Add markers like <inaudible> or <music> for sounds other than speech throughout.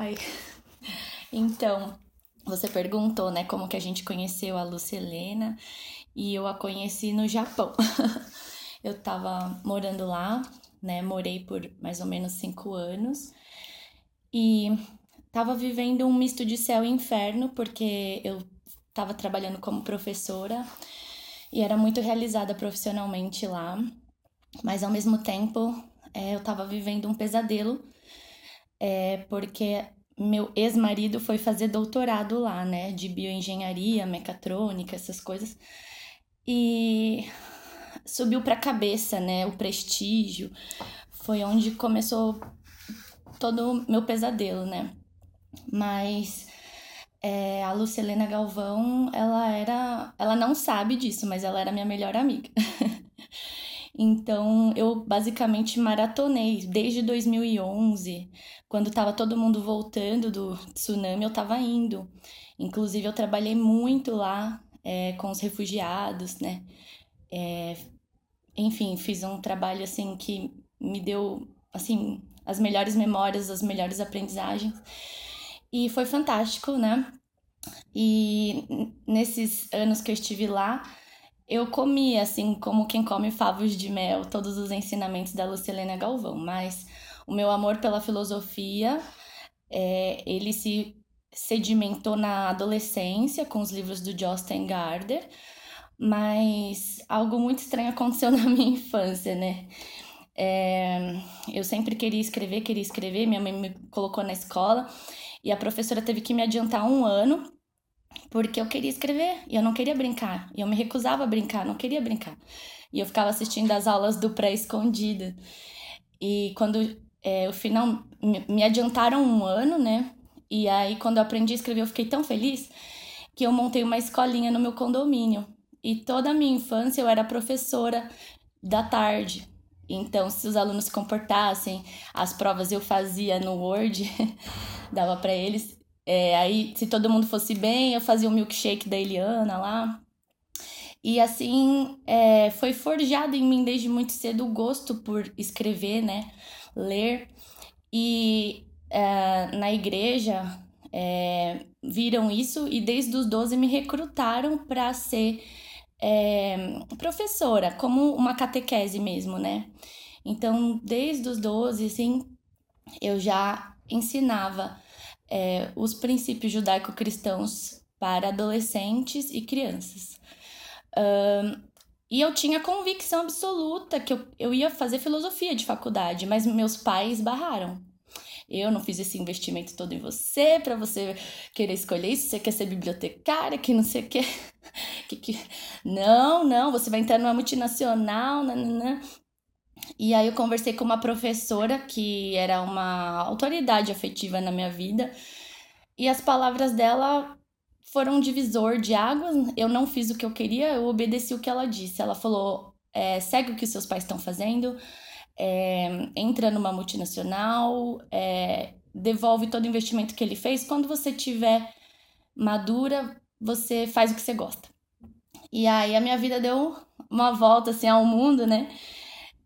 Ai. Então, você perguntou, né, como que a gente conheceu a Lucelena e eu a conheci no Japão. <laughs> eu tava morando lá, né, morei por mais ou menos cinco anos e tava vivendo um misto de céu e inferno porque eu tava trabalhando como professora e era muito realizada profissionalmente lá, mas ao mesmo tempo é, eu tava vivendo um pesadelo é, porque meu ex-marido foi fazer doutorado lá, né, de bioengenharia, mecatrônica, essas coisas. E subiu para a cabeça, né, o prestígio. Foi onde começou todo o meu pesadelo, né? Mas é, a Lucelena Galvão, ela era, ela não sabe disso, mas ela era minha melhor amiga. <laughs> Então, eu basicamente maratonei desde 2011, quando estava todo mundo voltando do tsunami, eu estava indo. Inclusive, eu trabalhei muito lá é, com os refugiados, né? É, enfim, fiz um trabalho assim que me deu assim as melhores memórias, as melhores aprendizagens. E foi fantástico, né? E nesses anos que eu estive lá, eu comi, assim, como quem come favos de mel, todos os ensinamentos da Lucilena Galvão, mas o meu amor pela filosofia, é, ele se sedimentou na adolescência com os livros do Jostein Garder, mas algo muito estranho <laughs> aconteceu na minha infância, né? É, eu sempre queria escrever, queria escrever, minha mãe me colocou na escola e a professora teve que me adiantar um ano porque eu queria escrever e eu não queria brincar. E eu me recusava a brincar, não queria brincar. E eu ficava assistindo as aulas do pré-escondida. E quando é, o final me adiantaram um ano, né? E aí, quando eu aprendi a escrever, eu fiquei tão feliz que eu montei uma escolinha no meu condomínio. E toda a minha infância eu era professora da tarde. Então, se os alunos se comportassem, as provas eu fazia no Word, <laughs> dava para eles. É, aí, se todo mundo fosse bem, eu fazia o milkshake da Eliana lá. E assim, é, foi forjado em mim desde muito cedo o gosto por escrever, né? Ler. E é, na igreja é, viram isso e desde os 12 me recrutaram para ser é, professora, como uma catequese mesmo, né? Então, desde os 12, assim, eu já ensinava é, os princípios judaico-cristãos para adolescentes e crianças. Um, e eu tinha convicção absoluta que eu, eu ia fazer filosofia de faculdade, mas meus pais barraram. Eu não fiz esse investimento todo em você para você querer escolher isso. Você quer ser bibliotecária, que não sei o quê. <laughs> que, que... Não, não, você vai entrar numa multinacional. Nanana. E aí eu conversei com uma professora que era uma autoridade afetiva na minha vida. E as palavras dela foram um divisor de águas. Eu não fiz o que eu queria, eu obedeci o que ela disse. Ela falou: é, segue o que seus pais estão fazendo, é, entra numa multinacional, é, devolve todo o investimento que ele fez. Quando você tiver madura, você faz o que você gosta. E aí a minha vida deu uma volta assim ao mundo, né?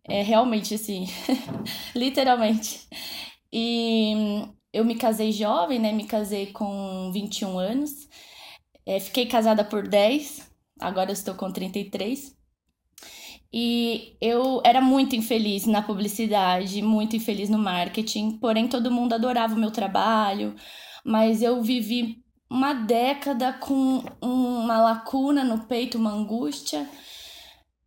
É realmente assim, <laughs> literalmente. E eu me casei jovem, né? Me casei com 21 anos. É, fiquei casada por 10, agora estou com 33. E eu era muito infeliz na publicidade, muito infeliz no marketing, porém todo mundo adorava o meu trabalho, mas eu vivi uma década com uma lacuna no peito, uma angústia.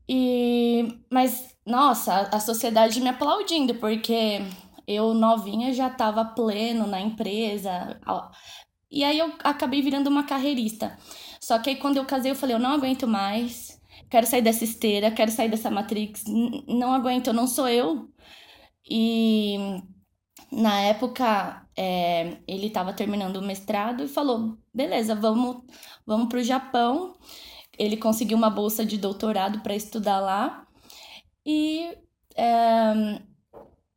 E mas nossa, a sociedade me aplaudindo, porque eu novinha já estava pleno na empresa. E aí eu acabei virando uma carreirista. Só que aí quando eu casei, eu falei, eu não aguento mais. Quero sair dessa esteira, quero sair dessa Matrix. Não aguento, não sou eu. E na época é, ele estava terminando o mestrado e falou: beleza, vamos, vamos para o Japão. Ele conseguiu uma bolsa de doutorado para estudar lá. E é,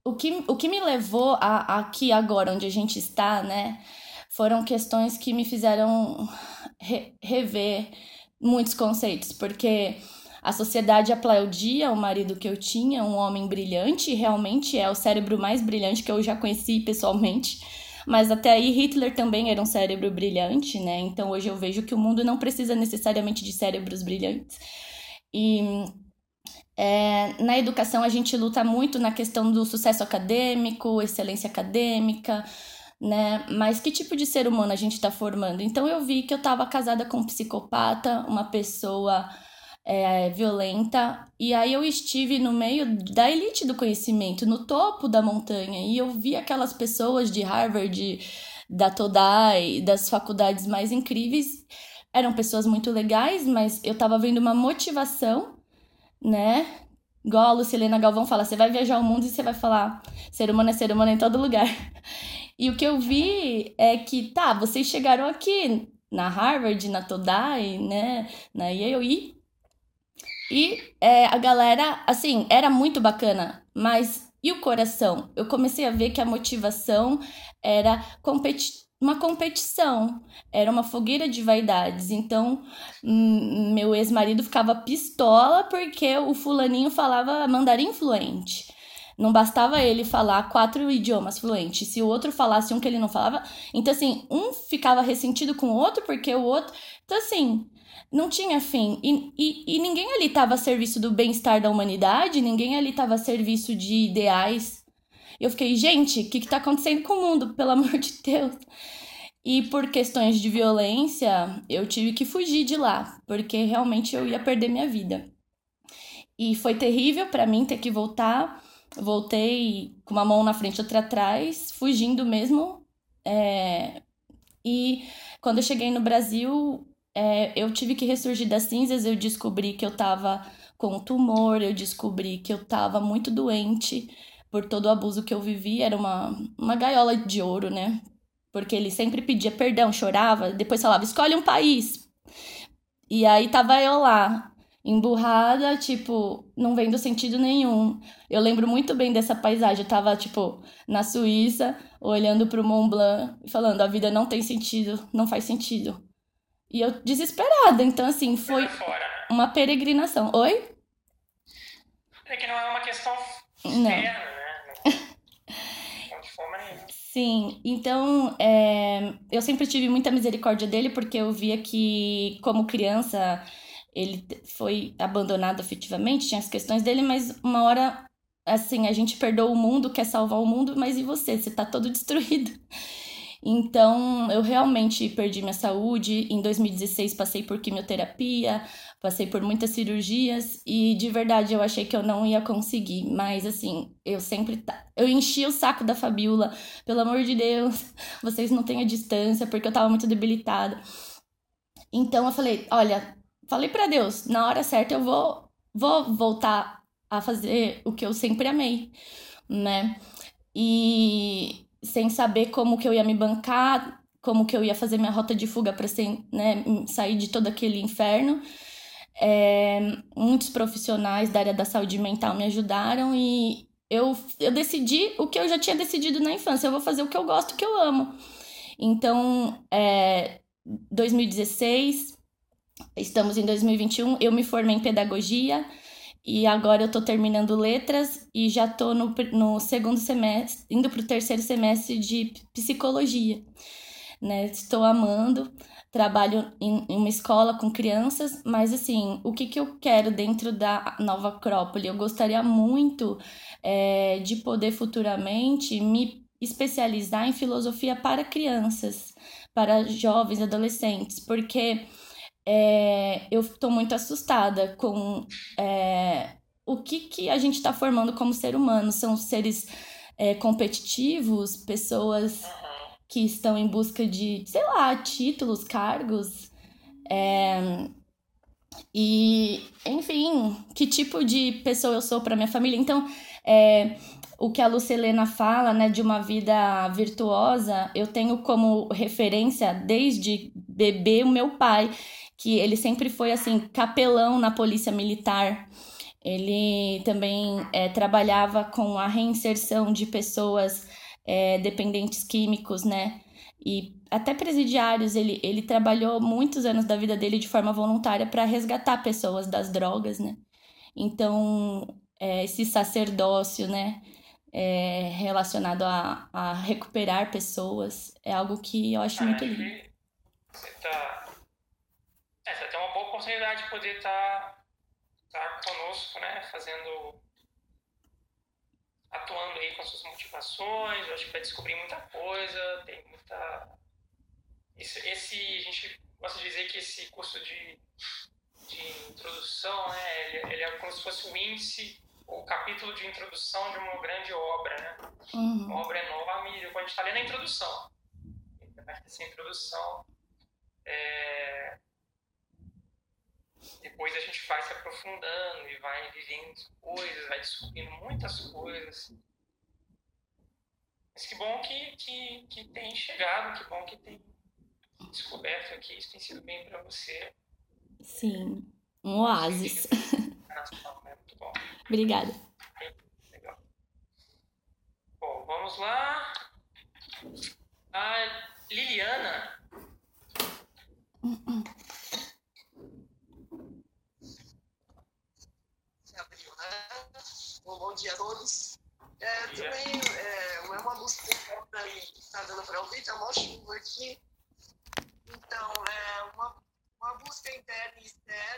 o, que, o que me levou a, aqui agora, onde a gente está, né, foram questões que me fizeram re, rever muitos conceitos, porque a sociedade aplaudia o marido que eu tinha, um homem brilhante, realmente é o cérebro mais brilhante que eu já conheci pessoalmente, Mas até aí Hitler também era um cérebro brilhante, né? Então hoje eu vejo que o mundo não precisa necessariamente de cérebros brilhantes. E é, na educação a gente luta muito na questão do sucesso acadêmico, excelência acadêmica, né? Mas que tipo de ser humano a gente está formando? Então eu vi que eu estava casada com um psicopata, uma pessoa é, violenta, e aí eu estive no meio da elite do conhecimento, no topo da montanha, e eu vi aquelas pessoas de Harvard, da Todai, das faculdades mais incríveis. Eram pessoas muito legais, mas eu estava vendo uma motivação, né? Igual a Lucilena Galvão fala, você vai viajar o mundo e você vai falar, ser humano é ser humano em todo lugar. <laughs> E o que eu vi é que, tá, vocês chegaram aqui na Harvard, na Todai, né, na Yale, e é, a galera, assim, era muito bacana, mas e o coração? Eu comecei a ver que a motivação era competi uma competição, era uma fogueira de vaidades. Então, hum, meu ex-marido ficava pistola porque o fulaninho falava mandarim fluente. Não bastava ele falar quatro idiomas fluentes. Se o outro falasse um que ele não falava. Então, assim, um ficava ressentido com o outro porque o outro. Então, assim, não tinha fim. E, e, e ninguém ali estava a serviço do bem-estar da humanidade, ninguém ali estava a serviço de ideais. Eu fiquei, gente, o que está acontecendo com o mundo, <laughs> pelo amor de Deus? E por questões de violência, eu tive que fugir de lá, porque realmente eu ia perder minha vida. E foi terrível para mim ter que voltar voltei com uma mão na frente outra atrás, fugindo mesmo. É... E quando eu cheguei no Brasil, é, eu tive que ressurgir das cinzas. Eu descobri que eu tava com tumor, eu descobri que eu tava muito doente por todo o abuso que eu vivi. Era uma, uma gaiola de ouro, né? Porque ele sempre pedia perdão, chorava, depois falava: escolhe um país. E aí tava eu lá, emburrada, tipo, não vendo sentido nenhum. Eu lembro muito bem dessa paisagem. Eu tava, tipo, na Suíça, olhando pro Mont Blanc e falando: a vida não tem sentido, não faz sentido. E eu desesperada. Então, assim, foi fora, né? uma peregrinação. Oi? É que não é uma questão externa, né? Não de forma nenhuma. Sim, então é, eu sempre tive muita misericórdia dele porque eu via que, como criança, ele foi abandonado afetivamente, tinha as questões dele, mas uma hora, assim, a gente perdoa o mundo, quer salvar o mundo, mas e você? Você tá todo <laughs> destruído. Então, eu realmente perdi minha saúde. Em 2016, passei por quimioterapia, passei por muitas cirurgias e de verdade eu achei que eu não ia conseguir. Mas, assim, eu sempre. Eu enchi o saco da Fabiola, pelo amor de Deus, <laughs> vocês não têm a distância, porque eu tava muito debilitada. Então, eu falei: olha, falei para Deus, na hora certa eu vou vou voltar a fazer o que eu sempre amei, né? E sem saber como que eu ia me bancar, como que eu ia fazer minha rota de fuga para né, sair de todo aquele inferno. É, muitos profissionais da área da saúde mental me ajudaram e eu, eu decidi o que eu já tinha decidido na infância. Eu vou fazer o que eu gosto, o que eu amo. Então, é, 2016, Estamos em 2021, eu me formei em pedagogia e agora eu estou terminando letras e já estou no, no segundo semestre, indo para o terceiro semestre de psicologia. Né? Estou amando, trabalho em, em, uma escola com crianças, mas assim, o que, que eu quero dentro da Nova Acrópole? Eu gostaria muito é, de poder futuramente me especializar em filosofia para crianças, para jovens, adolescentes, porque é, eu estou muito assustada com é, o que, que a gente está formando como ser humano. São seres é, competitivos, pessoas que estão em busca de, sei lá, títulos, cargos. É, e, enfim, que tipo de pessoa eu sou para minha família. Então, é, o que a Lucelena fala, né, de uma vida virtuosa, eu tenho como referência desde bebê o meu pai que ele sempre foi assim capelão na polícia militar. Ele também é, trabalhava com a reinserção de pessoas é, dependentes químicos, né? E até presidiários, ele, ele trabalhou muitos anos da vida dele de forma voluntária para resgatar pessoas das drogas, né? Então, é, esse sacerdócio, né? é, relacionado a, a recuperar pessoas. É algo que eu acho muito lindo. Você tá. É, você tem uma boa oportunidade de poder estar tá, tá conosco, né? Fazendo. atuando aí com as suas motivações. Eu acho que vai descobrir muita coisa, tem muita. Esse, esse a gente gosta de dizer que esse curso de, de introdução, né, ele, ele é como se fosse o índice o capítulo de introdução de uma grande obra, né? Uhum. Uma obra enorme, a gente está lendo a introdução. Essa introdução, é... depois a gente vai se aprofundando e vai vivendo coisas, vai descobrindo muitas coisas. Mas que bom que, que, que tem chegado, que bom que tem descoberto aqui, isso tem sido bem para você. Sim, um oásis. <laughs> É muito bom. Obrigada. Legal. Bom, vamos lá. A Liliana. Né? Bom, bom dia a todos. É, também é, é uma música que está dando para ouvir, está uma chuva aqui. Então, é uma, uma busca interna e externa